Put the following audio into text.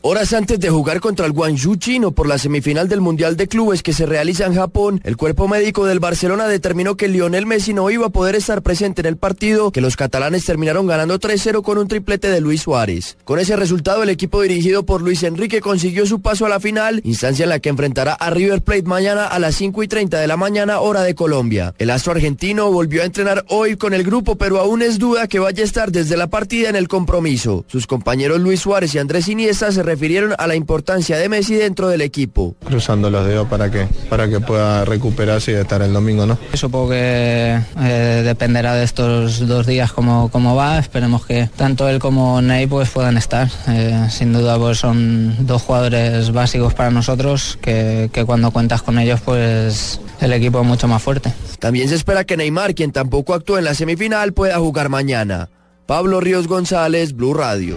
Horas antes de jugar contra el Guangzhou chino por la semifinal del Mundial de Clubes que se realiza en Japón, el cuerpo médico del Barcelona determinó que Lionel Messi no iba a poder estar presente en el partido, que los catalanes terminaron ganando 3-0 con un triplete de Luis Suárez. Con ese resultado, el equipo dirigido por Luis Enrique consiguió su paso a la final, instancia en la que enfrentará a River Plate mañana a las 5 y 30 de la mañana, hora de Colombia. El astro argentino volvió a entrenar hoy con el grupo, pero aún es duda que vaya a estar desde la partida en el compromiso. Sus compañeros Luis Suárez y Andrés Iniesta se refirieron a la importancia de Messi dentro del equipo. Cruzando los dedos para que, para que pueda recuperarse y estar el domingo, ¿no? Supongo que eh, dependerá de estos dos días cómo, cómo va. Esperemos que tanto él como Ney pues puedan estar. Eh, sin duda pues son dos jugadores básicos para nosotros que, que cuando cuentas con ellos pues el equipo es mucho más fuerte. También se espera que Neymar, quien tampoco actuó en la semifinal, pueda jugar mañana. Pablo Ríos González, Blue Radio.